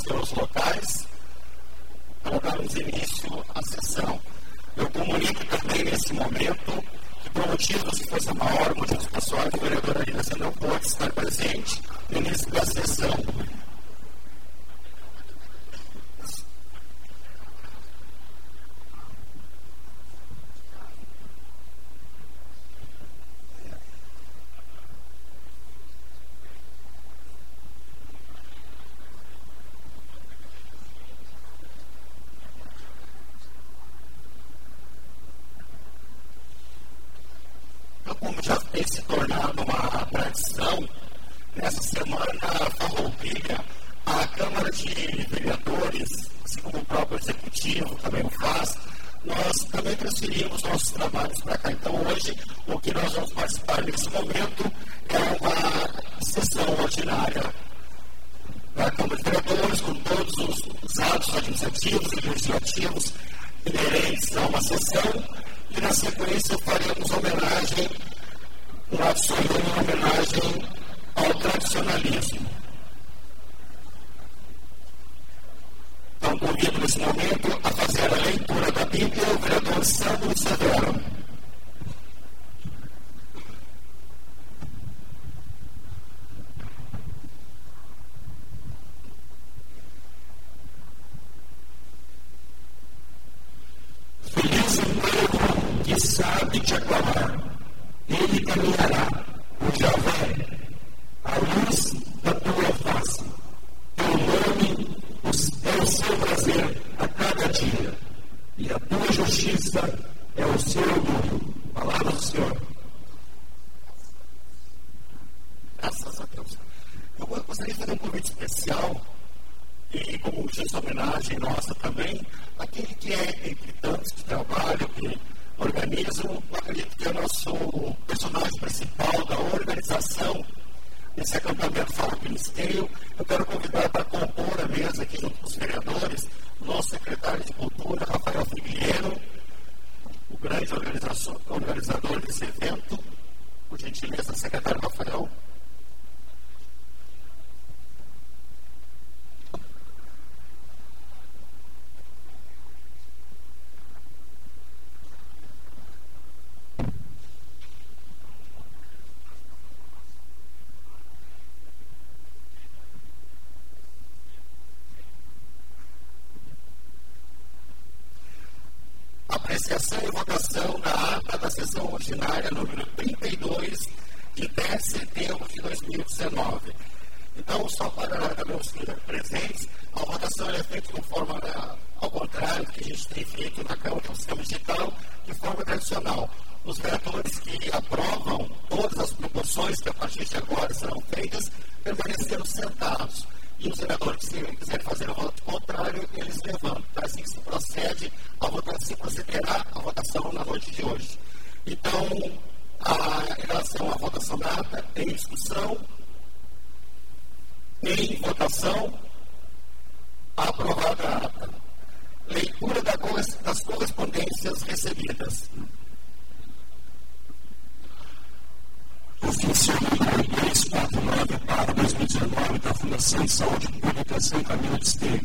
seus locais para darmos início à sessão. Eu comunico também nesse momento que, por motivos de força maior, motivos pessoais, o vereador Arina não pode estar presente no início da sessão. Apreciação e votação da ata da sessão ordinária número 32, de 10 de setembro de 2019. Então, só para também os presentes, a votação é feita de forma ao contrário do que a gente tem feito na Câmara do Sistema Digital, de forma tradicional. Os vereadores que aprovam todas as proporções que a partir de agora serão feitas permaneceram sentados. E os vereadores que quiserem fazer o voto contrário, eles levantam. Então, assim que se procede a votação, se procederá a votação na noite de hoje. Então, a, em relação à votação da ata, em discussão, em votação, aprovada a ata. Leitura das correspondências recebidas. Ofício número 249 para 2019 da Fundação de Saúde Pública São Camilo de Esteio,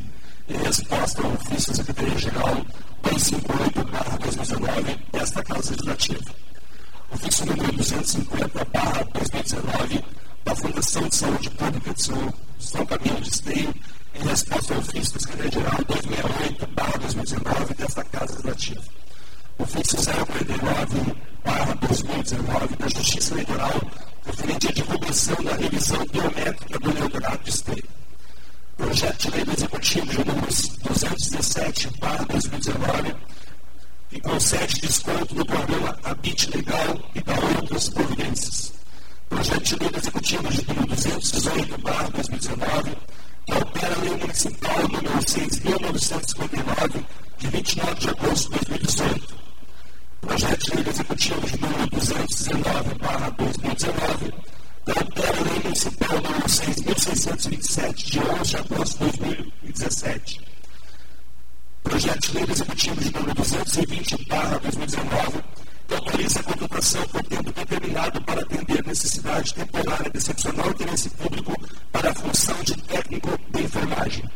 em resposta ao ofício da Secretaria-Geral 258 barra 2019 desta Casa Legislativa. Ofício número 250 barra 2019 da Fundação de Saúde Pública de São, Camilo de Esteio, em resposta ao ofício da Secretaria-Geral 268 barra 2019 desta Casa Legislativa. Ofício 049 barra 2019 da Justiça Eleitoral referente à divulgação da revisão biométrica do eleitorado de esteio. Projeto de lei do Executivo de número 217 barra 2019 que concede desconto no programa Habite Legal e da outras providências. Projeto de lei do Executivo de número 218 barra 2019 que altera a lei municipal número 6.959 de 29 de agosto de 2018 projeto de lei executivo número 219, barra 2019, da Lei Municipal número 6.627, de 11 de agosto de 2017. Projeto de lei executivo de número 220, barra 2019, que autoriza a contratação por tempo determinado para atender necessidade temporária de excepcional interesse público para a função de técnico de enfermagem.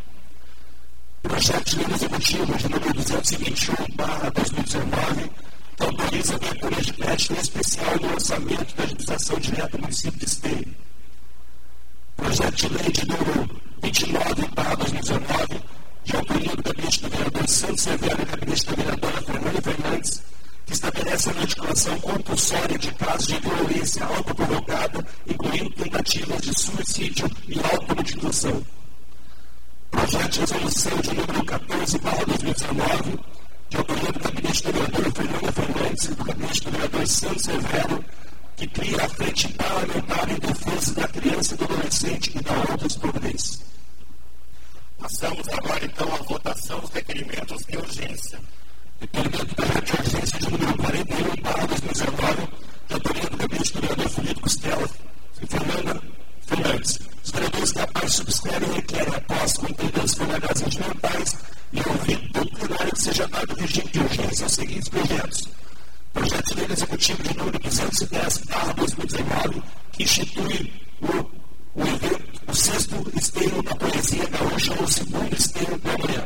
Projeto de lei executivo de número 221, barra 2019, que autoriza aberturas de crédito especial no orçamento da administração direta do município de Esteio. Projeto de lei de número 29, barra 2019, de autoria do gabinete do vereador Santos Severo e gabinete da vereadora Fernanda Fernandes, que estabelece a notificação compulsória de casos de violência autoprovocada, incluindo tentativas de suicídio e automutilação. Projeto de resolução de número 14, 2019, de autoria do gabinete do vereador Fernanda Fernandes e do gabinete do vereador Santos Severo, que cria a Frente Parlamentar em Defesa da Criança e do Adolescente e da outras providências. Passamos agora, então, à votação dos requerimentos de urgência. Requerimento projeto de urgência de número 41, barra 2019, de autoria do gabinete do vereador Felipe Costela e Fernanda Fernandes. Os vereadores capazes subscrevem e requerem, após cumprir as formalidades regimentais e ouvido do plenário, que seja dado regime de urgência aos seguintes projetos. Projeto de lei executivo de número 210, barra 2019, que institui o o evento, o sexto esteio da poesia gaúcha ou o segundo esteio da manhã.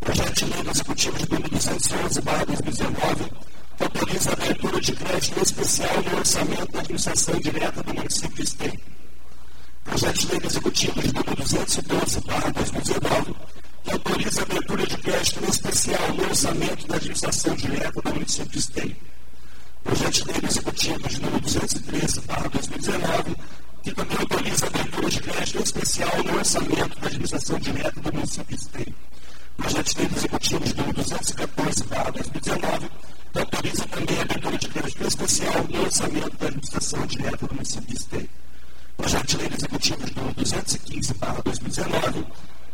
Projeto de lei Executivo de número 211, barra 2019, autoriza a abertura de crédito especial no orçamento da administração direta do município de Esteio. Projeto de lei Executivo de número 212, barra 2019, autoriza a abertura de crédito especial no orçamento da administração direta do município de Esteio. Projeto de lei Executivo de número 213, barra 2019, que também autoriza a abertura de crédito especial no orçamento da administração direta do município de Esteio. Projeto de lei executivo de número 214, para 2019, que autoriza também a abertura de crédito especial no orçamento da administração direta do município de Esteio. Projeto de lei executivo de número 215, para 2019,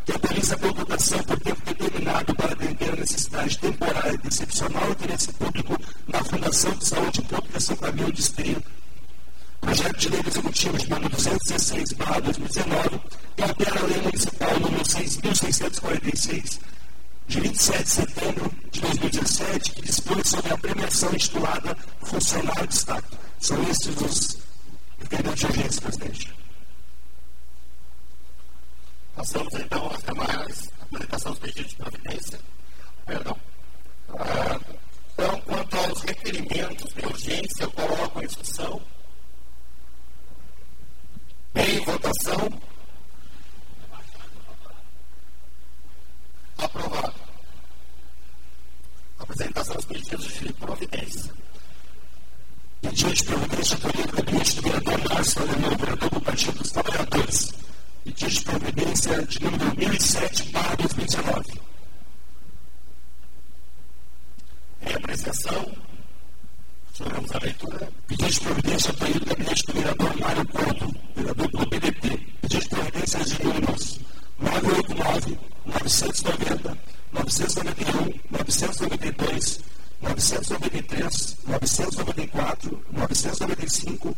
que a contratação por tempo determinado para atender a necessidade temporária e excepcional interesse público na Fundação de Saúde Pública São Camilo de Esteio, projeto de lei executivo de número 216, barra 2019, que altera a lei municipal número 6.646, de 27 de setembro de 2017, que dispõe sobre a premiação intitulada Funcionário de Estado. São estes os requerimentos de urgência, presidente. Passamos então às demais apresentação dos pedidos de providência. Perdão. Ah, então, quanto aos requerimentos de urgência, eu coloco em discussão em votação. Aprovado. Apresentação dos pedidos de providência. Pedido de providência do gabinete do vereador Márcio Alemão, vereador do Partido dos Trabalhadores. Pedido de providência de número 1007, para 2019. Em apreciação. Choramos a leitura. Pedido de providência do gabinete do vereador Mário Couto, vereador do PDT. Pedido de providência de números 989, 990, 991, 992, 993, 994, 995,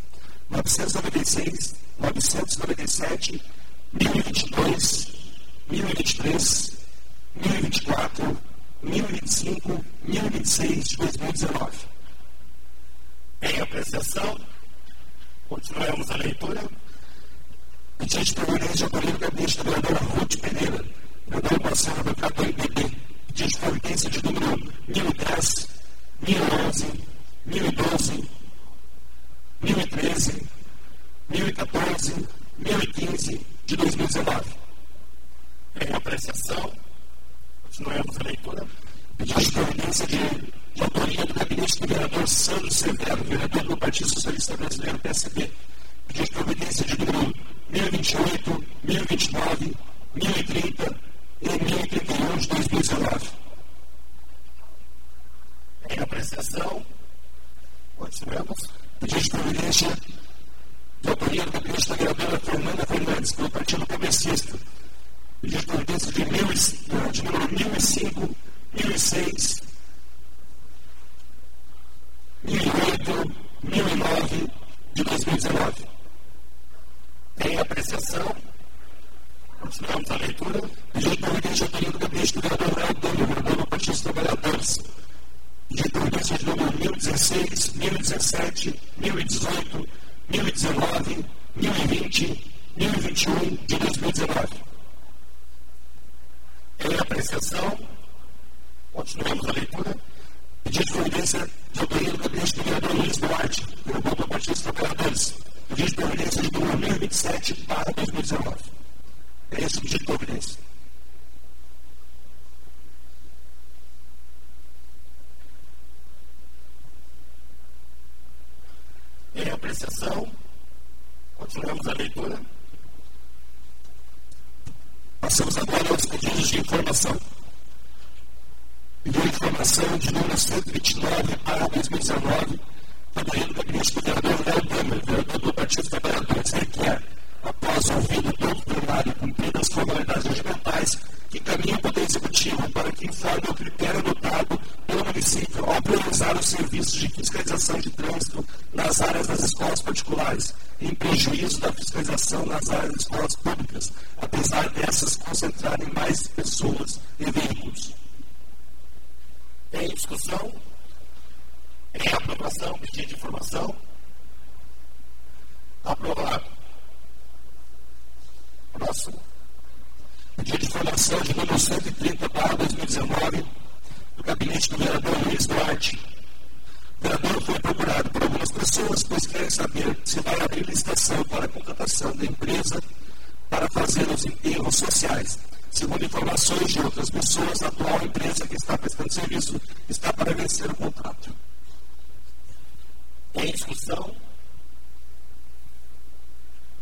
996, 997, 2019 em apreciação. Continuemos a leitura. Pedido de providência por gabinete da vereadora Ruth Pereira, vereador Marcelo Mercado do MDB. Pedido de providência de número 1010, 1011, 1012, 1013, 1014, 1015 de 2019. Em apreciação. Continuemos a leitura. Pedido de providência de de autoria do gabinete do vereador Sandro Severo, vereador do Partido Socialista Brasileiro, PSB, pedido de providência de número 1028, 1029, 1030 e 1031 de 2019. Em apreciação, continuamos. Pedido de providência de autoria do gabinete da vereadora Fernanda Fernandes, pelo Partido Progressista. Pedido de providência de, mil, de número 1005, 1006, 1008, 1009 de 2019. Em apreciação, continuamos a leitura. Pedido por evidência do do gabinete do Real Dano, vereador do Partido dos Trabalhadores. Por evidência de número 1016, 1017, 1018, 1019, 1020, 1021 de 2019. Em apreciação. Continuamos a leitura. Pedido de autoria do gabinete do vereador Luiz Duarte, pelo Partido dos Trabalhadores. Pedido de providência de 2027 para 2019. É esse o pedido de providência. Em apreciação, continuamos a leitura. Passamos agora aos pedidos de informação. De informação de número 129 para 2019, também do gabinete do vereador Léo Damer, vereador do Partido dos Trabalhadores, requer, após ouvido todo o plenário cumpridas as formalidades regimentais, que encaminhe o Poder Executivo para que informe o critério adotado pelo município ao priorizar os serviços de fiscalização de trânsito nas áreas das escolas particulares, em prejuízo da fiscalização nas áreas das escolas públicas, apesar dessas concentrarem mais pessoas e veículos. Em discussão? Em aprovação? Pedido de informação? Aprovado. Próximo. Pedido de informação de número 130 para 2019 do gabinete do vereador Luiz Duarte. O vereador foi procurado por algumas pessoas, pois querem saber se vai abrir licitação para a contratação da empresa para fazer os enterros sociais. Segundo informações de outras pessoas, a atual empresa que está prestando serviço está para vencer o contrato. Em discussão?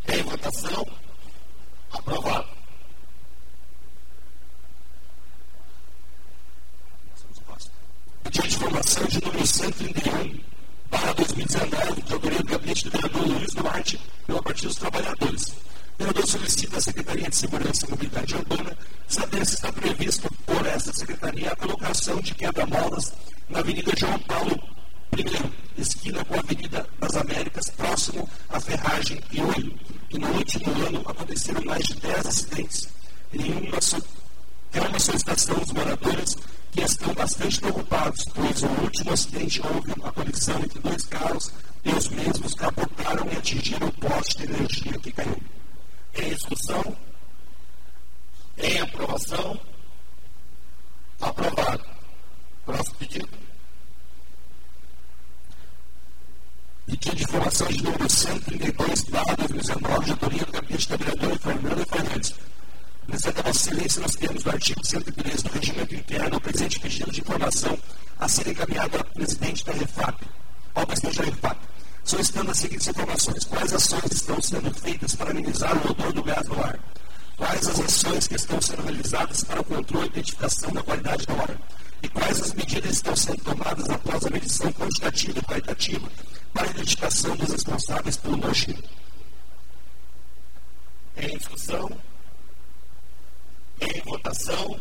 Em votação? Aprovado. Pedido de informação de número 131 para 2019, de autoria do gabinete do vereador Luiz Duarte, pela Partido dos Trabalhadores. Vereador solicita à Secretaria de Segurança e Mobilidade Urbana saber se está previsto por essa secretaria a colocação de quebra-molas na Avenida João Paulo I, esquina com a Avenida das Américas, próximo à Ferragem e Olho. E no último ano aconteceram mais de 10 acidentes. Em uma, é uma solicitação dos moradores que estão bastante preocupados, pois o último acidente houve uma colisão entre dois carros e os mesmos capotaram e atingiram o poste de energia que caiu. Em discussão? Em aprovação? Aprovado. Próximo pedido. Pedido de informação de número 132, barra 2019, de autoria do gabinete da vereadora Fernanda Fernandes Apresenta Vossa Excelência nos termos do artigo 113 do Regimento Interno o presente pedido de informação a ser encaminhado ao presidente da REFAP, ao presidente da REFAP, solicitando as seguintes informações. Quais ações estão sendo feitas para amenizar o odor do gás no ar? Quais as ações que estão sendo realizadas para o controle e identificação da qualidade do ar? E quais as medidas estão sendo tomadas após a medição quantitativa e qualitativa para a identificação dos responsáveis pelo nojento? Em discussão, em votação.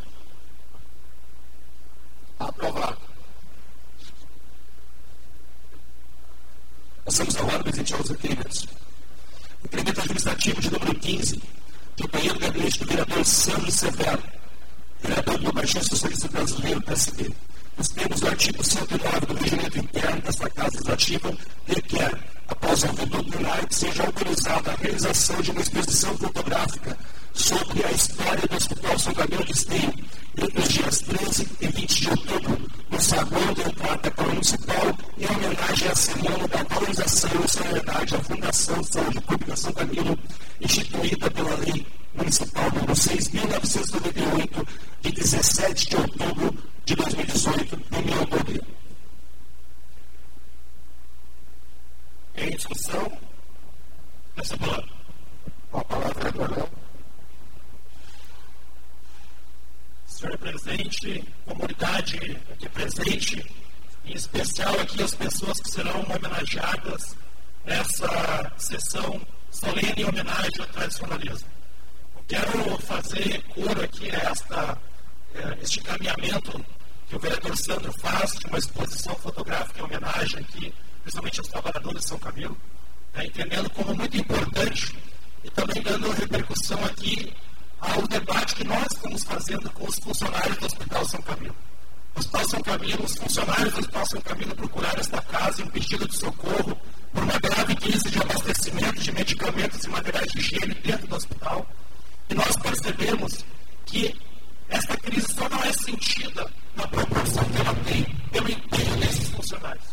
Aprovado. Passamos agora, presidente, aos requerimentos. Requerimento administrativo de número 15, de companhia do gabinete do vereador Sandro Severo, vereador do Partido Socialista Brasileiro, PSB. Nos termos do artigo 109 do regimento interno desta Casa Legislativa, requer, após o ouvido plenário, que seja autorizada a realização de uma exposição fotográfica sobre a história do Hospital São Camilo de Esteio, entre os dias 13 e 20 de outubro, no saguão da Câmara Municipal, em homenagem à Semana da Valorização e Solidariedade à Fundação de Saúde Pública São Camilo, instituída pela Lei Municipal número 6.998, de 17 de outubro de 2018, em Milão Cordeiro. Em discussão, essa palavra. A palavra é do senhor presente, comunidade aqui presente, em especial aqui as pessoas que serão homenageadas nessa sessão solene em homenagem ao tradicionalismo. Eu quero fazer coro aqui a esta, eh, este caminhamento que o vereador Sandro faz de uma exposição fotográfica em homenagem aqui, principalmente aos trabalhadores de São Camilo, né, entendendo como muito importante e também dando repercussão aqui ao debate que nós estamos fazendo com os funcionários do Hospital São Camilo. O Hospital São Camilo, os funcionários do Hospital São Camilo procuraram esta casa em pedido de socorro por uma grave crise de abastecimento de medicamentos e materiais de higiene dentro do hospital. E nós percebemos que esta crise só sentida na proporção que ela tem pelo empenho desses funcionários.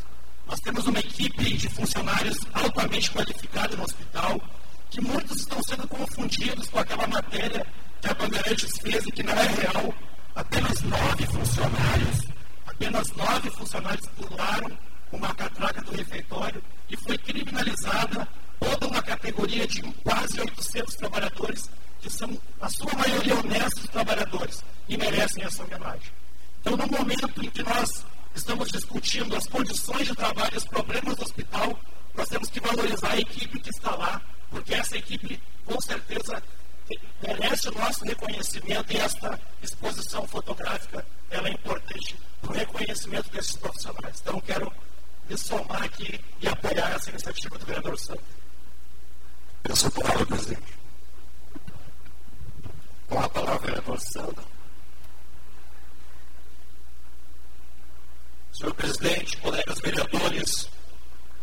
Nós temos uma equipe de funcionários altamente qualificada no hospital, que muitos estão sendo confundidos com aquela matéria que a Bandeirantes fez e que não é real. Apenas nove funcionários, apenas nove funcionários pularam uma catraca do refeitório e foi criminalizada toda uma categoria de quase 800 trabalhadores, que são, a sua maioria, honestos trabalhadores e merecem essa homenagem. Então, no momento em que nós estamos discutindo as condições de trabalho, os problemas do hospital, nós temos que valorizar a equipe que está lá, porque essa equipe, com certeza, merece o nosso reconhecimento e esta exposição fotográfica ela é importante para o reconhecimento desses profissionais. Então, quero me somar aqui e apoiar essa iniciativa do vereador Santos. Peço a palavra, presidente. Com a palavra, vereador Sandro. Senhor presidente, colegas vereadores,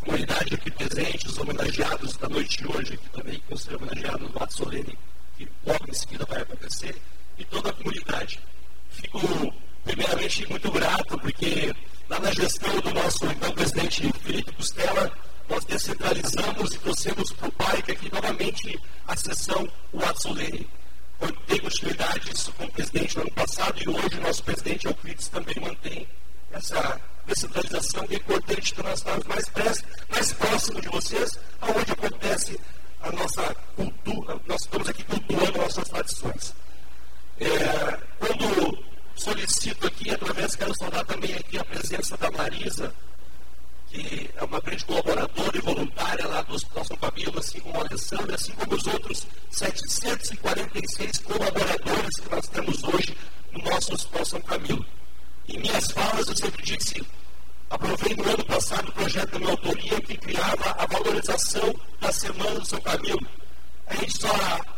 comunidade aqui presente, os homenageados da noite de hoje, aqui também, que vão ser homenageados no ato solene, que logo em seguida vai acontecer, e toda a comunidade. Fico, primeiramente, muito grato, porque lá na gestão do nosso então presidente Felipe Costela, nós descentralizamos e trouxemos para o parque aqui novamente a sessão o ato solene. Tem continuidade isso com o presidente no ano passado e hoje o nosso presidente Euclides também mantém essa descentralização é importante para nós estarmos mais, mais próximos de vocês, aonde acontece a nossa cultura, nós estamos aqui cultuando nossas tradições. É, quando solicito aqui, através, quero saudar também aqui a presença da Marisa, que é uma grande colaboradora e voluntária lá do Hospital São Camilo, assim como a Alessandra, assim como os outros 746 colaboradores que nós temos hoje no nosso Hospital São Camilo. Em minhas falas, eu sempre disse, aprovei no ano passado o projeto da minha autoria que criava a valorização da Semana do São Camilo. A gente só,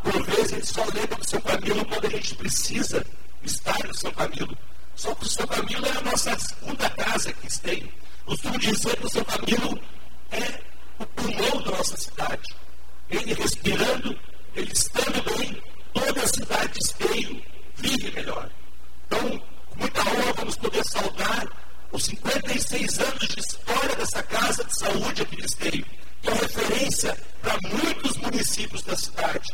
por vezes, a gente só lembra do São Camilo quando a gente precisa estar no São Camilo. Só que o São Camilo é a nossa segunda casa que tem. Costumo dizer que o São Camilo é o pulmão da nossa cidade. Ele respirando, ele estando bem, toda a cidade de esteio vive melhor. Então, muita honra vamos poder saudar os 56 anos de história dessa Casa de Saúde aqui de que é referência para muitos municípios da cidade.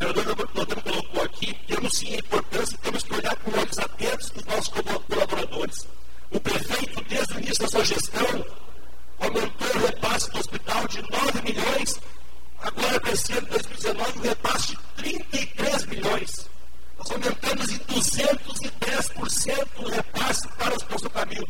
O vereador dono colocou aqui, temos sim a importância, temos que olhar com olhos atentos para os nossos colaboradores. O prefeito, desde o início da sua gestão, aumentou o repasse do hospital de 9 milhões, agora crescendo em 2019, um repasse de 33 milhões. Nós aumentamos em 230 100% repasse para o nosso caminho.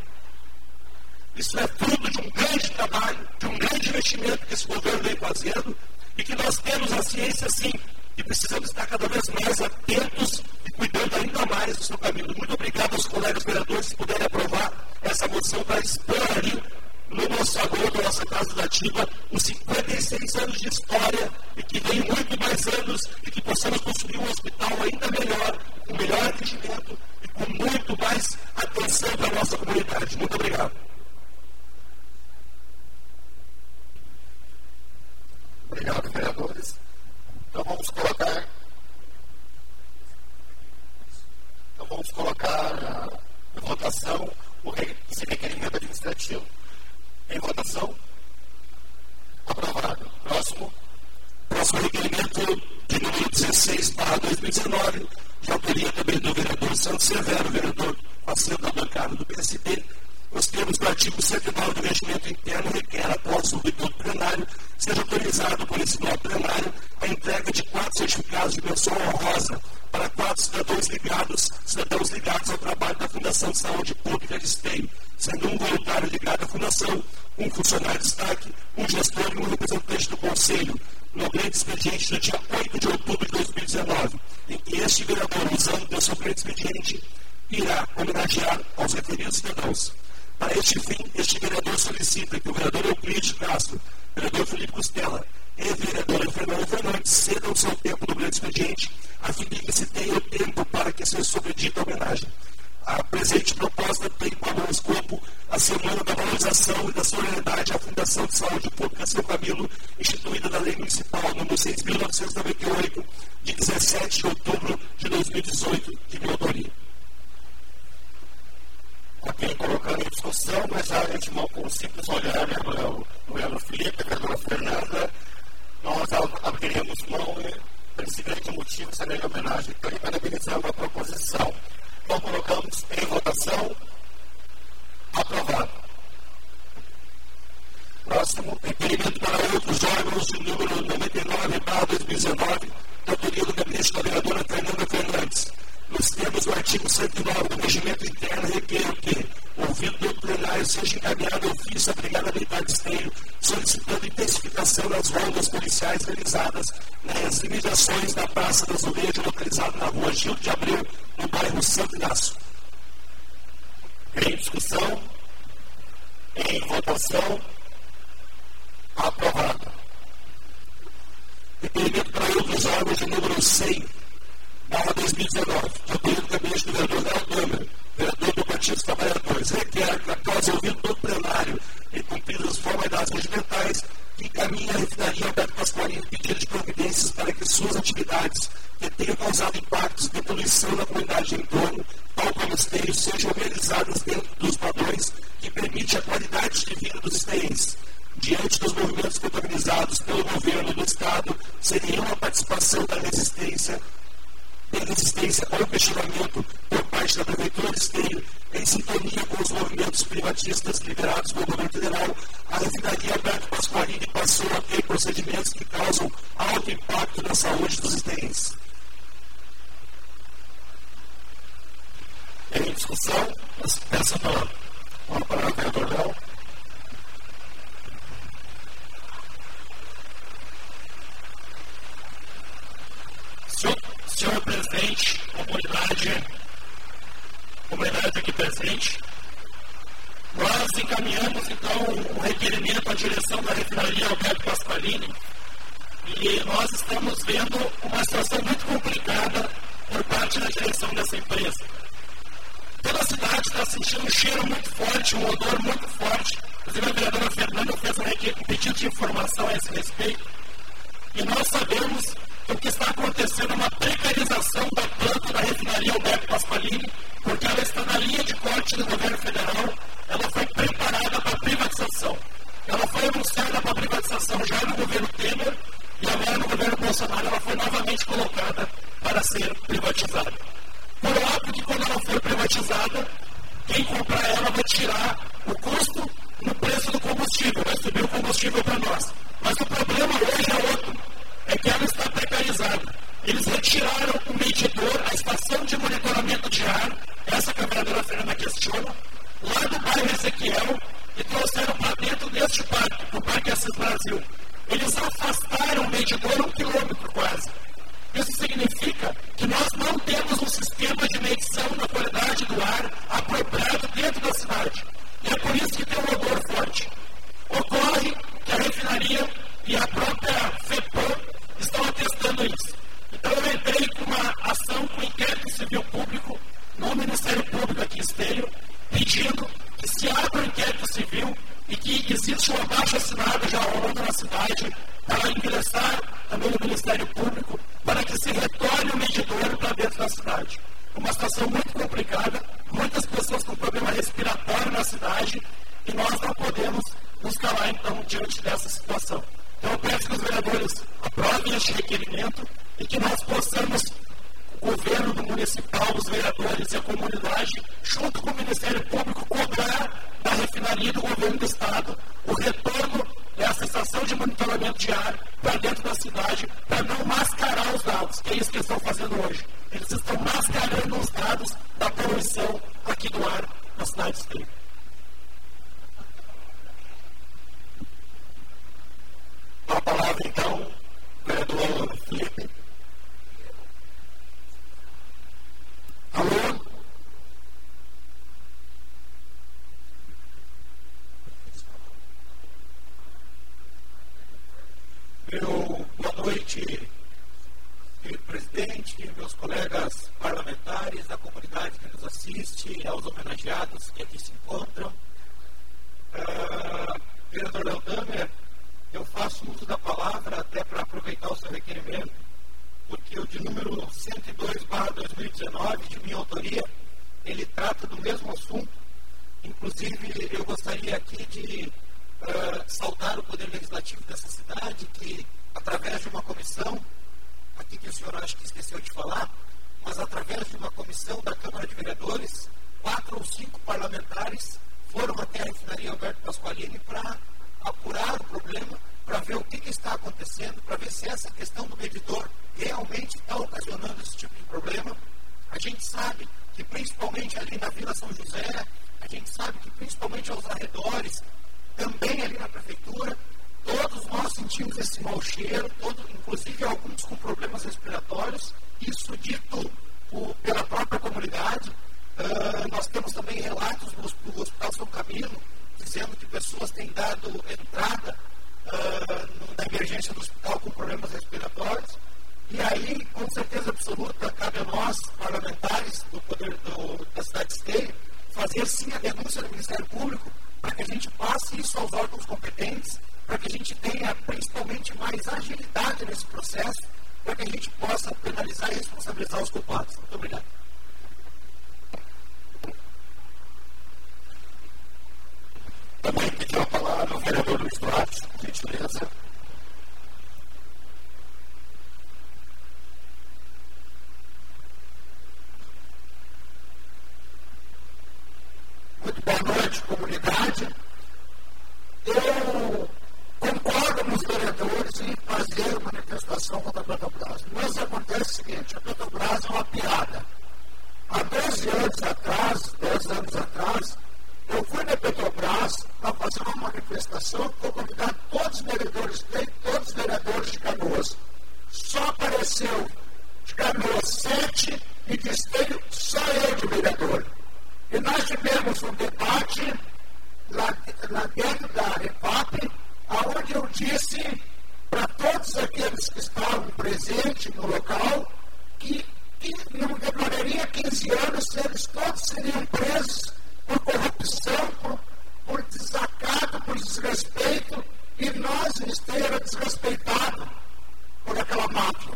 Isso é fruto de um grande trabalho, de um grande investimento que esse governo vem fazendo e que nós temos a ciência sim, e precisamos estar cada vez mais atentos e cuidando ainda mais do seu caminho. Muito obrigado aos colegas vereadores que puderem aprovar essa moção para expor ali no nosso agora, na nossa Casa Dativa, os 56 anos de história e que vem muito mais anos e que possamos construir um hospital ainda melhor, com melhor atendimento com muito mais atenção para a nossa comunidade. Muito obrigado. Obrigado, vereadores. Então vamos colocar. Então vamos colocar em votação o esse requerimento administrativo. Em votação. Aprovado. Próximo. Próximo requerimento de número 16 para 2019, de autoria também do vereador Santos Severo, vereador da bancada do PSB, os termos do artigo 109 do regimento interno requer, após o do plenário, seja autorizado por esse novo plenário a entrega de quatro certificados de menção honrosa para quatro cidadãos ligados, cidadãos ligados ao trabalho da Fundação de Saúde Pública de Esteio, sendo um voluntário ligado à Fundação, um funcionário de destaque, um gestor e um representante do Conselho, no grande expediente do dia 8 de outubro de 2019, em que este vereador, usando o seu grande expediente, irá homenagear aos referidos cidadãos. Para este fim, este vereador solicita que o vereador Euclides Castro, vereador Felipe Costela e vereadora Fernanda Fernandes cedam seu tempo no grande expediente, a fim de que se tenha o tempo para que seja sobredita a homenagem. A presente proposta tem como escopo a Semana da Valorização e da Solidariedade à Fundação de Saúde Pública São Camilo, instituída da Lei Municipal número 6.998, de 17 de outubro de 2018, de minha autoria. antemão com um simples olhar, né, o Elo Felipe, a vereadora Fernanda, nós abriríamos mão por esse grande motivo, essa grande homenagem. Então, parabenizamos a proposição. Então, colocamos em votação. Aprovado. Próximo, requerimento para outros órgãos de número 99, barra 2019, da autoria do gabinete da vereadora Fernanda Fernandes nos termos do artigo 109 do requer que, ouvido do plenário, seja encaminhado ofício à Brigada Militar de Esteio, solicitando intensificação das rondas policiais realizadas nas imediações da Praça das Ovelhas, localizada na rua Gil de Abreu, no bairro Santo Inácio. Em discussão, em votação, aprovado. Requerimento para outros órgãos de número 100 barra 2019, formalidades regimentais, que encaminhe a refinaria Alberto Pasqualini pedido de providências para que suas atividades que tenham causado impactos de poluição na comunidade em torno, tal como sejam realizadas dentro dos padrões que permitem a qualidade de vida dos esteios. Diante dos movimentos protagonizados pelo governo do Estado, seria uma participação da resistência pela resistência ao questionamento por parte da Prefeitura de Esteio, em sintonia com os movimentos privatistas liderados pelo governo federal, a refinaria Alberto Pasqualini passou a ter procedimentos que causam alto impacto na saúde dos esteienses. Em discussão, peço a palavra. Uma palavra, vereador Léo. Senhor presidente, comunidade, comunidade aqui presente, nós encaminhamos então o requerimento à direção da refinaria Alberto Pasqualini e nós estamos vendo uma situação muito complicada por parte da direção dessa empresa. Toda a cidade está sentindo um cheiro muito forte, um odor muito forte. Inclusive a vereadora Fernanda fez um pedido de informação a esse respeito. E nós sabemos o que está acontecendo é uma precarização da planta da refinaria Alberto Pasqualini, porque ela está na linha de corte do governo federal, ela foi preparada para privatização. Ela foi anunciada para privatização já no governo Temer e agora no governo Bolsonaro ela foi novamente colocada para ser privatizada. Por óbvio que quando ela for privatizada, quem comprar ela vai tirar o custo no preço do combustível, vai subir o combustível para nós. Mas o problema hoje é outro é que ela está Eles retiraram o medidor, a estação de monitoramento de ar, essa que a vereadora Fernanda questiona, lá do bairro Ezequiel, e trouxeram para dentro deste parque, o Parque Assis Brasil. Eles afastaram o medidor um quilômetro quase. Isso significa que nós não temos um sistema de medição da qualidade do ar apropriado dentro da cidade. E é por isso que tem um odor forte. Ocorre que a refinaria e a própria FEPAM estão atestando isso. Então eu entrei com uma ação com inquérito civil público no Ministério Público aqui em Esteio, pedindo que se abra um inquérito civil e que existe um abaixo assinado já rolando na cidade para ingressar também no Ministério Público para que se retorne o medidor para dentro da cidade. Uma situação muito complicada, muitas pessoas com problema respiratório na cidade e nós não podemos nos calar então diante dessa situação. Então, eu peço que os vereadores aprovem este requerimento e que nós possamos, o governo do municipal, os vereadores e a comunidade, junto com o Ministério Público, cobrar da refinaria do governo do Estado o retorno dessa estação de monitoramento de ar para dentro da cidade, para não mascarar os dados, que é isso que eles estão fazendo hoje. Eles estão mascarando os dados da poluição aqui do ar na cidade de Esteio. a palavra, então, vereador Felipe. Alô? Eu, boa noite, presidente, meus colegas parlamentares, a comunidade que nos assiste, aos homenageados que aqui se encontram. Uh, vereador Léo Damer, eu faço uso da palavra até para aproveitar o seu requerimento, porque o de número 102, 2019, de minha autoria, ele trata do mesmo assunto, Inclusive, eu gostaria aqui de uh, saudar o Poder Legislativo dessa cidade, que, através de uma comissão, aqui que o senhor acho que esqueceu de falar, mas através de uma comissão da Câmara de Vereadores, quatro ou cinco parlamentares foram até a refinaria Alberto Pasqualini para apurar o problema, para ver o que, que está acontecendo, para ver se essa questão do medidor realmente está ocasionando esse tipo de problema. A gente sabe que principalmente ali na Vila São José, a gente sabe que principalmente aos arredores, também ali na prefeitura, todos nós sentimos esse mau cheiro, todo, inclusive alguns com problemas respiratórios, isso dito por, pela própria comunidade. Uh, nós temos também relatos do, Hospital São Camilo, dizendo que pessoas têm dado entrada uh, na emergência do hospital com problemas respiratórios. E aí, com certeza absoluta, cabe a nós, parlamentares do poder do, da cidade esteio, fazer sim a denúncia do Ministério Público para que a gente passe isso aos órgãos competentes, para que a gente tenha principalmente mais agilidade nesse processo, para que a gente possa penalizar e responsabilizar os culpados. Muito obrigado. Também pediu a palavra o vereador Luiz Duarte, por gentileza. Muito boa noite, comunidade. Eu concordo com os vereadores em fazer manifestação contra a Petrobras. Mas acontece o seguinte: a Petrobras é uma piada. Há 12 anos atrás, 10 anos atrás, eu fui na Petrobras para fazer uma manifestação, vou convidar todos os vereadores, tem todos os vereadores de Canoas. Só apareceu de Canoas sete e de Esteio só eu de vereador. E nós tivemos um debate lá, lá dentro da REPAP, aonde eu disse para todos aqueles que estavam presentes no local que, que não demoraria 15 anos, eles todos seriam presos por corrupção, por, por desacato, por desrespeito, nós, o Esteio, era desrespeitado por aquela máfia.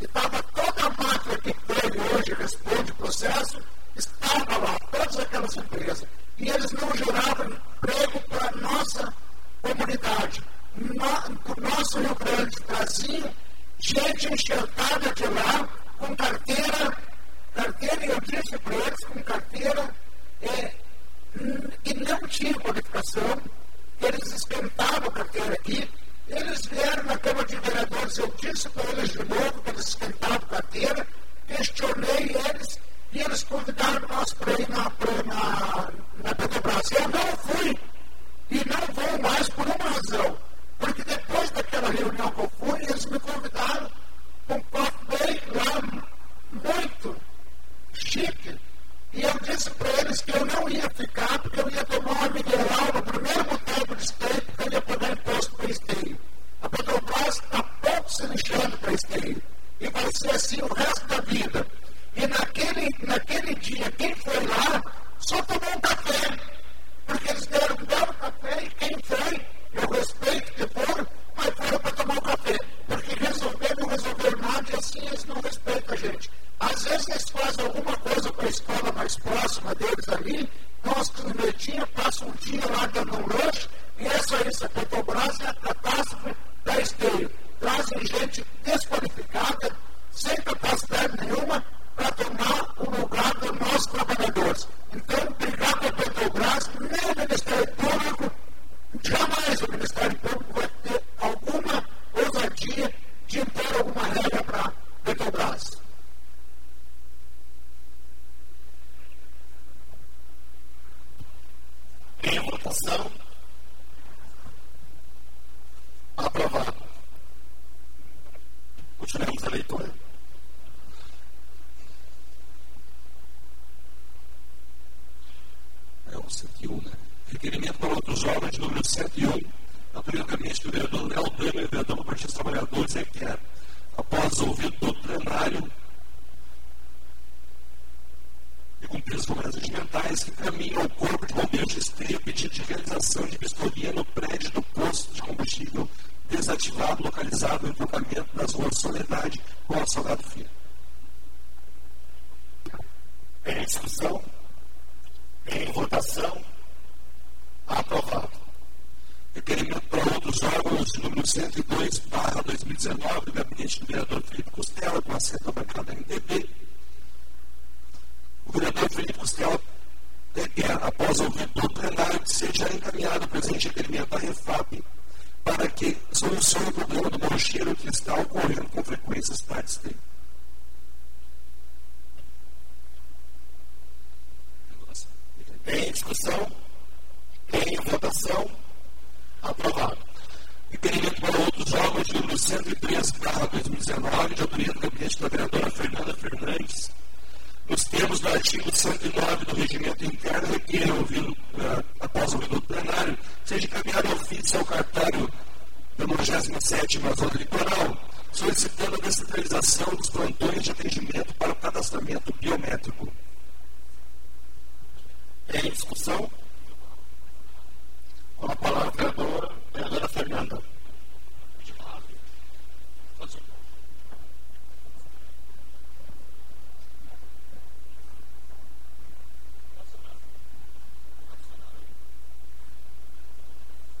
E estava toda a máfia que veio hoje responde processo, estava lá, todas aquelas empresas. E eles não geravam emprego para a nossa comunidade. No, o nosso Rio Grande trazia gente enxertada de lá, com carteira, carteira, eu disse para eles, com carteira é, e não tinham qualificação, eles esquentavam a carteira aqui, eles vieram na Câmara Vereadores, eu disse para eles de novo que eles a carteira, questionei eles e eles convidaram nós para ir na, na, na Petrobras. Eu não fui e não vou mais por uma razão, porque depois daquela reunião que eu fui, eles me convidaram com um copo bem lá, muito chique, e eu disse para eles que eu não ia ficar, porque eu ia tomar uma mineral no primeiro boteco de esteio, porque eu ia pagar imposto para esteio. A Petrobras está pouco se lixando para esteio. E vai ser assim o resto da vida. E naquele, naquele dia, quem foi lá só tomou um café. Porque eles deram um belo café e quem foi, eu respeito que foram, mas foram para tomar um café. Porque resolver não resolver nada e assim eles não respeitam a gente. Às vezes eles fazem alguma coisa para a escola mais próxima deles ali, nós com netinhos passam um dia lá dando um lanche, e essa é isso, a Petrobras é a catástrofe da esteio. Trazem gente desqualificada, sem capacidade nenhuma, para tomar o lugar dos nossos trabalhadores. Então, brigar com a Petrobras, nem o Ministério Público, jamais o Ministério Público vai ter alguma ousadia de impor alguma regra para a Petrobras. Em votação. Aprovado. Continuamos a leitura. É o 101, né? Requerimento para outros órgãos de número 101. Autorizadamente, o vereador Léo Dama, vereador do Partido dos Trabalhadores, requer, após ouvido do plenário, e cumprir as recomendações mentais que caminham ao corpo de bombeiros de esteio pedido de realização de vistoria no prédio do posto de combustível desativado, localizado no entroncamento das ruas Soledade com a Salgado Filho. Em discussão, em votação, Aprovado. Requerimento para órgãos, número 102, barra 2019, do gabinete do vereador Felipe Costela, com assento da bancada MDB. O vereador Felipe Costela requer, após ouvir do plenário, que seja encaminhado o presente requerimento à REFAP para que solucione o problema do mau cheiro que está ocorrendo com frequência na cidade de Em discussão? Em votação? Aprovado. Requerimento para outros órgãos, número 103, 2019, de autoria do gabinete da vereadora Fernanda Fernandes, nos termos do artigo 109 do regimento interno, requer, ouvido, uh, após o ouvido plenário, seja encaminhado ofício ao cartório da 97 zona litoral, solicitando a descentralização dos plantões de atendimento para o cadastramento biométrico. Em discussão? Com a palavra, vereadora, vereadora Fernanda.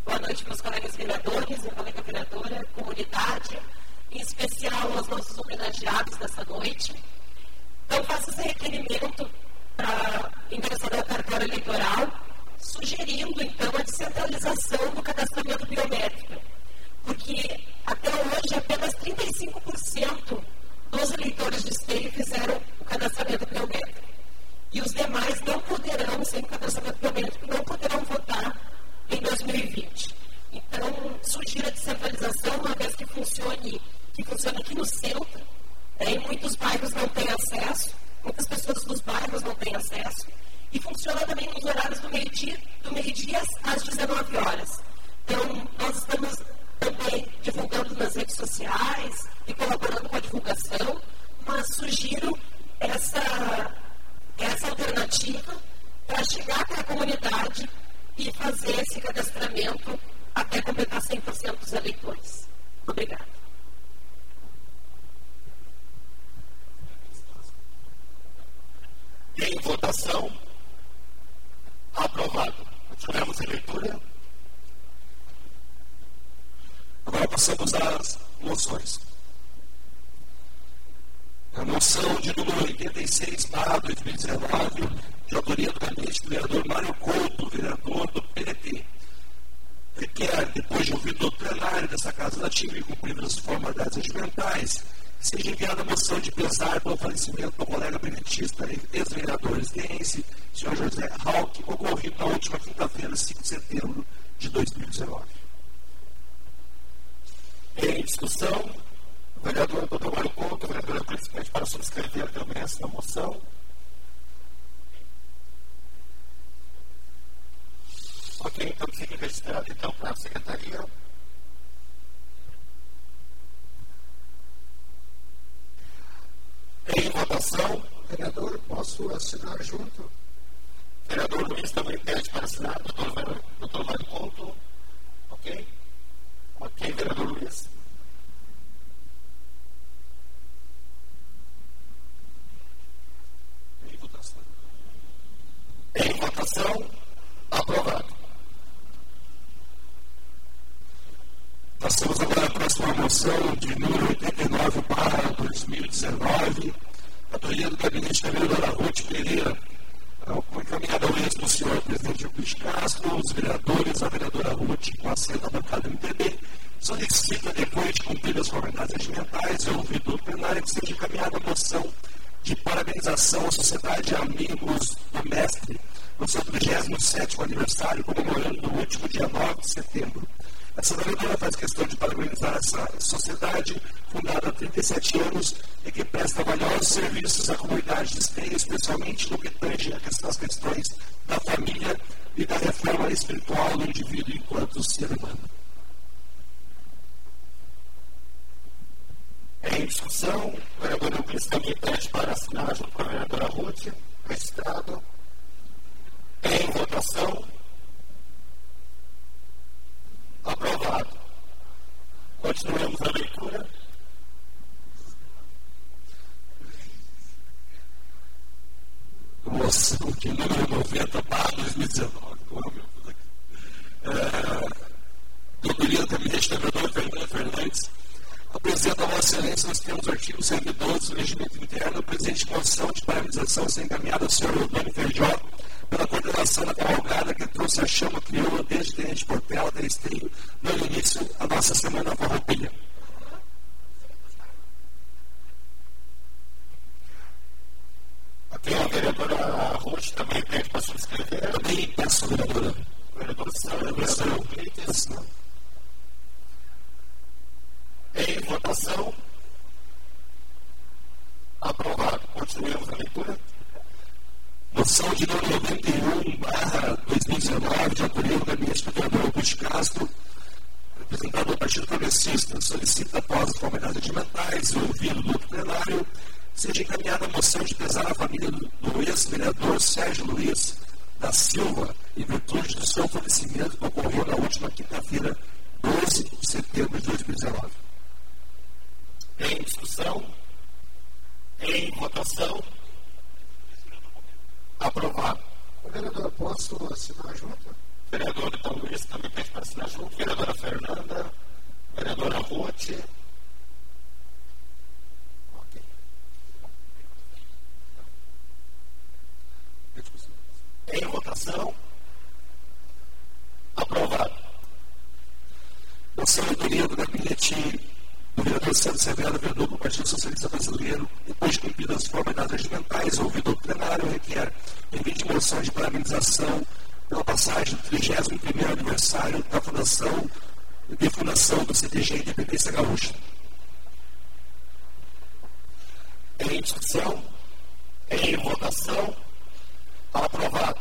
Boa noite, meus colegas vereadores, minha colega vereadora, comunidade, em especial aos nossos homenageados dessa noite. Então, faço esse requerimento para endereçar ao cartório eleitoral, sugerindo, então, a descentralização do cadastramento biométrico, porque até hoje apenas 35% dos eleitores de esteio fizeram o cadastramento biométrico. E os demais não poderão, sem o cadastramento biométrico, não poderão votar em 2020. Então, sugiro a descentralização, uma vez que funcione, que funcione aqui no centro, é, em muitos bairros não tem acesso, muitas pessoas dos bairros não têm acesso, e funciona também nos horários do meio-dia, do meio-dia às 19 horas. Então, nós estamos também divulgando nas redes sociais e colaborando com a divulgação, mas sugiro essa, essa alternativa para chegar até a comunidade e fazer esse cadastramento até completar 100% dos eleitores. Obrigada. Em votação, aprovado. Continuamos a leitura. Agora passamos às moções. A moção de número 86, barra 2019, de autoria do gabinete do vereador Mário Couto, vereador do PDT, requer, depois de ouvido o plenário dessa Casa Nativa e concluídas as formalidades regimentais, seja enviada a moção de pesar pelo falecimento do colega benetista ex-vereador esteense, senhor José Hauck, ocorrido na última quinta-feira, 5 de setembro de 2019. Em discussão, o vereador Dr. Mário Couto, vereador presidente, para subscrever também essa moção. Ok, então fica registrado então para a secretaria. Em votação. Vereador, posso assinar junto? Vereador Luiz também pede para assinar. Doutor, doutor Mário Couto. Ok? Ok, vereador Luiz. Em votação. Em votação. Aprovado. Passamos agora à próxima moção de número 89 para 2019, autoria do gabinete da vereadora Ruth Pereira, foi encaminhada ao mesmo senhor presidente Euclides Castro, os vereadores, a vereadora Ruth, com assento da bancada MPB, solicita, depois de cumprir as formalidades regimentais e ouvido do plenário, que seja encaminhada a moção de parabenização à Sociedade Amigos do Mestre, no seu 37º aniversário, comemorando no último dia 9 de setembro. Essa vereadora faz questão de parabenizar essa sociedade, fundada há 37 anos e que presta valiosos serviços à comunidade de Esteio, especialmente no que tange as questões da família e da reforma espiritual do indivíduo enquanto ser humano. Em discussão, o vereador Euclides também pede para assinar junto com a vereadora Ruth, registrado. Em votação. Aprovado. Continuamos a leitura. Moção de número 90 para 2019. Oh, meu Deus. É, do Corinthians, também restaurou de Fernandes temos o artigo 112 do regimento interno, o presidente de moção de paralisação ser encaminhada ao senhor Eudônio Feijó, pela coordenação da cavalgada que trouxe a chama crioula desde Tenente Portela até Esteio, dando início à nossa Semana Farroupilha. Aqui a vereadora Ruth também pede para subscrever. Também peço, vereadora. Vereadora Sandra, vereadora Cleites. Em votação. Aprovado. Continuemos a leitura. Moção de número 91, barra 2019, de do gabinete do vereador Augusto Castro, representado pelo Partido Progressista, solicita, após as formalidades regimentais e ouvido do plenário, seja encaminhada a moção de pesar a família do ex-vereador Sérgio Luiz da Silva, em virtude do seu falecimento que ocorreu na última quinta-feira, 12 de setembro de 2019. Em discussão? Em votação? Aprovado. Vereador, posso assinar junto? Vereador Então Luiz também pede para assinar junto. Vereadora Fernanda. Vereadora Ruth. Ok. Em votação. Aprovado. Moção do gabinete do vereador Severo, vereador do Partido Socialista Brasileiro, depois de cumpridas as formalidades regimentais, ouvido o plenário, requer envio de moção de parabenização pela passagem do 31º aniversário da fundação de fundação do CTG Independência Gaúcha. Em discussão. Em votação. Aprovado.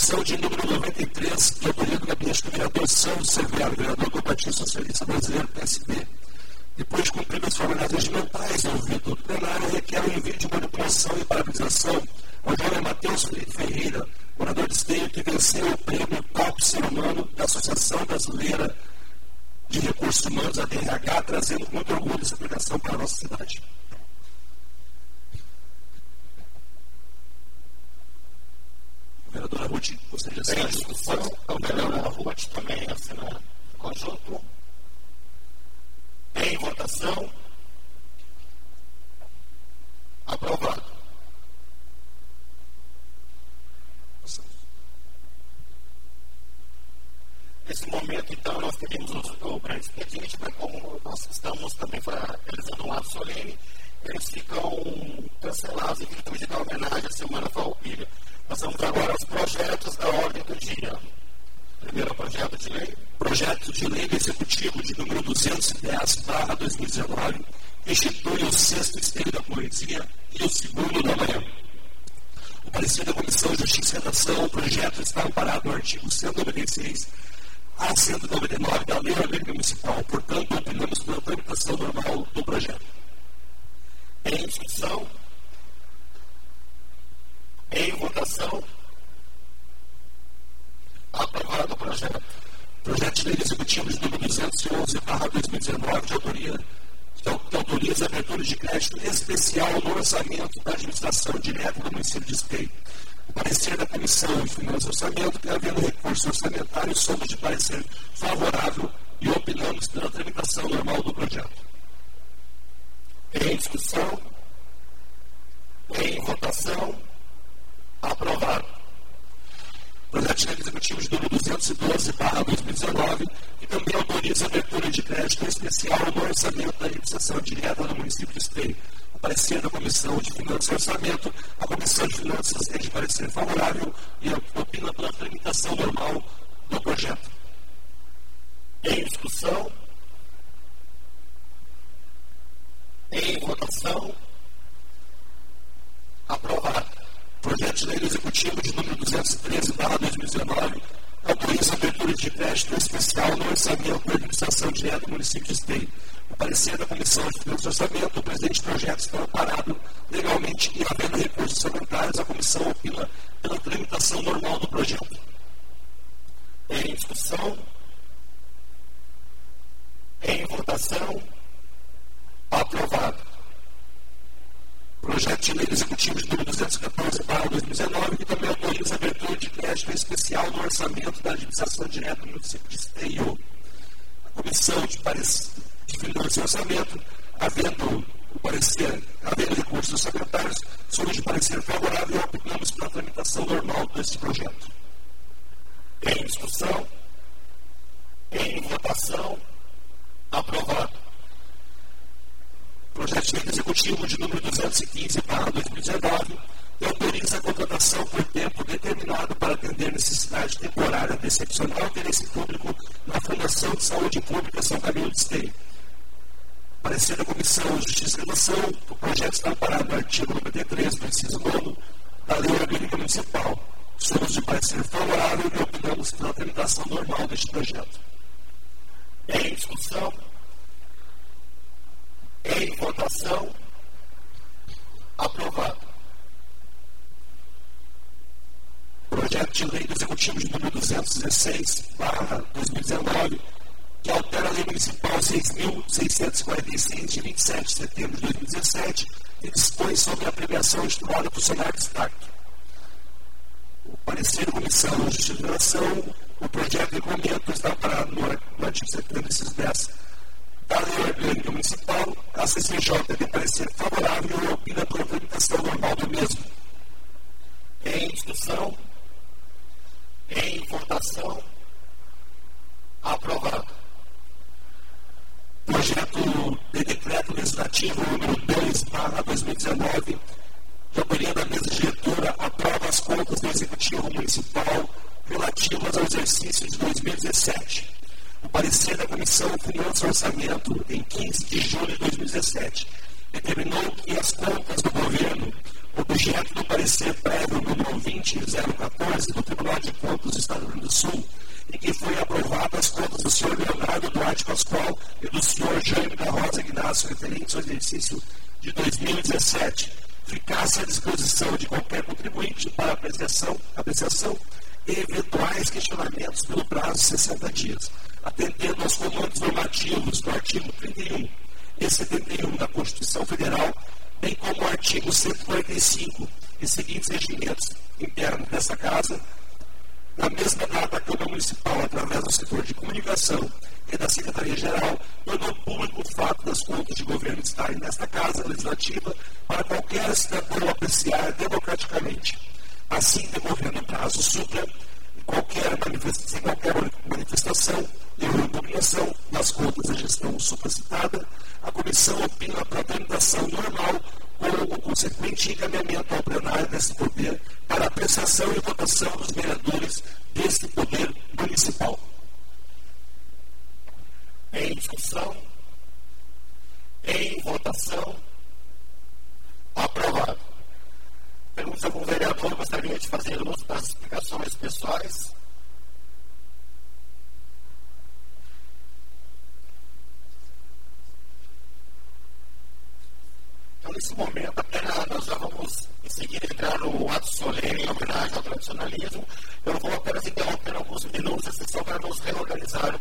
Moção de número 93, de autoria do gabinete do vereador Sandro Severo, vereador do Partido Socialista Brasileiro, PSB. Depois de cumprir as formalidades regimentais, ouvido o plenário, requer o envio de manipulação e parabenização ao jovem Matheus Ferreira, morador de Esteio, que venceu o prêmio Top Ser Humano da Associação Brasileira de Recursos Humanos, a DRH, trazendo muito orgulho essa aplicação para a nossa cidade. Vereadora Ruth, gostaria de Em assinar discussão. A vereadora Ruth também assina conjunto. Em votação. Aprovado. Nesse momento, então, nós teríamos o, o grande expediente, mas como nós estamos também realizando um ato solene, eles ficam cancelados em virtude da homenagem à Semana Farroupilha. Nós vamos agora dia. Primeiro projeto de lei. Projeto de Lei Executivo de número 210, barra 2019, institui o sexto esteio da poesia e o segundo da manhã. O parecer da Comissão de Justiça e Redação, o projeto está amparado no artigo 196 a 199 da Lei Orgânica Municipal. Portanto, opinamos pela tramitação normal do projeto. Em discussão. Em votação. Aprovado o projeto. Projeto de Lei Executivo de número 211, barra 2019, de autoria que autoriza abertura de crédito especial no orçamento da administração direta do município de Esteio. O parecer da Comissão de Finanças e Orçamento, que havendo recurso orçamentário, somos de parecer favorável e opinamos pela tramitação normal do projeto. Em discussão. Em votação. Aprovado. Projeto Executivo de número 212, barra 2019, que também autoriza a abertura de crédito especial no orçamento da administração direta do município de Esteio. O parecer da Comissão de Finanças e Orçamento, a Comissão de Finanças é de parecer favorável e opina pela tramitação normal do projeto. Em discussão. Em votação. Aprovado. Projeto de Lei Executivo de número 213, barra 2019, autoriza a abertura de crédito especial no orçamento da administração direta do município de Esteio. O parecer da Comissão de Finanças e Orçamento, o presidente do projeto está amparado legalmente e havendo recursos orçamentários, a comissão opina pela tramitação normal do projeto. Em discussão. Em votação. Aprovado. Projeto de Lei Executivo de número 214, barra 2019, que também autoriza a abertura de crédito especial no orçamento da administração direta do município de Esteio. A Comissão de, de do seu orçamento, havendo o parecer, havendo recursos orçamentários, somente parecer favorável, opinamos para a tramitação normal deste projeto. Em discussão, em votação, aprovado. Projeto de lei executivo de número 215 para 2019 autoriza a contratação por tempo determinado para atender necessidade temporária de excepcional interesse público na Fundação de Saúde Pública São Camilo de Esteio. Parecer da Comissão de Justiça e Relação, o projeto está amparado no artigo 93 do inciso 9 da Lei Orgânica Municipal. Somos de parecer favorável e opinamos pela tramitação normal deste projeto. Em discussão, em votação, aprovado. Projeto de lei do Executivo de número 216, barra 2019, que altera a lei municipal 6.646, de 27 de setembro de 2017, e dispõe sobre a premiação institucional do funcionário de destaque. O parecer da Comissão de Justiça o projeto de regulamento está parado no, artigo 70, 10 da Lei Orgânica Municipal, a CCJ deve parecer favorável e opina pela tramitação normal do mesmo. Em discussão, em votação. Aprovado. Projeto de decreto legislativo número 2, barra 2019, que autoria da mesa diretora aprova as contas do Executivo Municipal relativas ao exercício de 2017. O parecer da Comissão Finanças e Orçamento, em 15 de julho de 2017, determinou que as contas do governo objeto do parecer prévio número 20014 do Tribunal de Contas do Estado do Rio Grande do Sul, em que foi aprovada as contas do senhor Leonardo Duarte Pascoal e do senhor Jaime da Rosa Ignacio, referentes ao exercício de 2017, ficasse à disposição de qualquer contribuinte para apreciação, apreciação e eventuais questionamentos pelo prazo de 60 dias, atendendo aos comandos normativos do artigo 31 e 71 da Constituição Federal bem como o artigo 145 e seguintes regimentos internos dessa Casa, na mesma data a Câmara Municipal, através do setor de comunicação e da Secretaria-Geral, tornou público o fato das contas de governo estarem nesta Casa Legislativa para qualquer cidadão apreciar democraticamente. Assim, decorrendo o prazo supra, qualquer sem qualquer manifestação e impugnação das contas da gestão supracitada, a comissão opina para a tramitação normal com o consequente encaminhamento ao plenário desse poder para apreciação e votação dos vereadores desse poder municipal. Em discussão, em votação, aprovado. Pergunta algum vereador gostaria de fazer uso das explicações pessoais. Então, nesse momento, apenas nós já vamos em seguida entrar no ato solene em homenagem ao tradicionalismo. Eu vou apenas interromper alguns minutos a sessão para nos reorganizar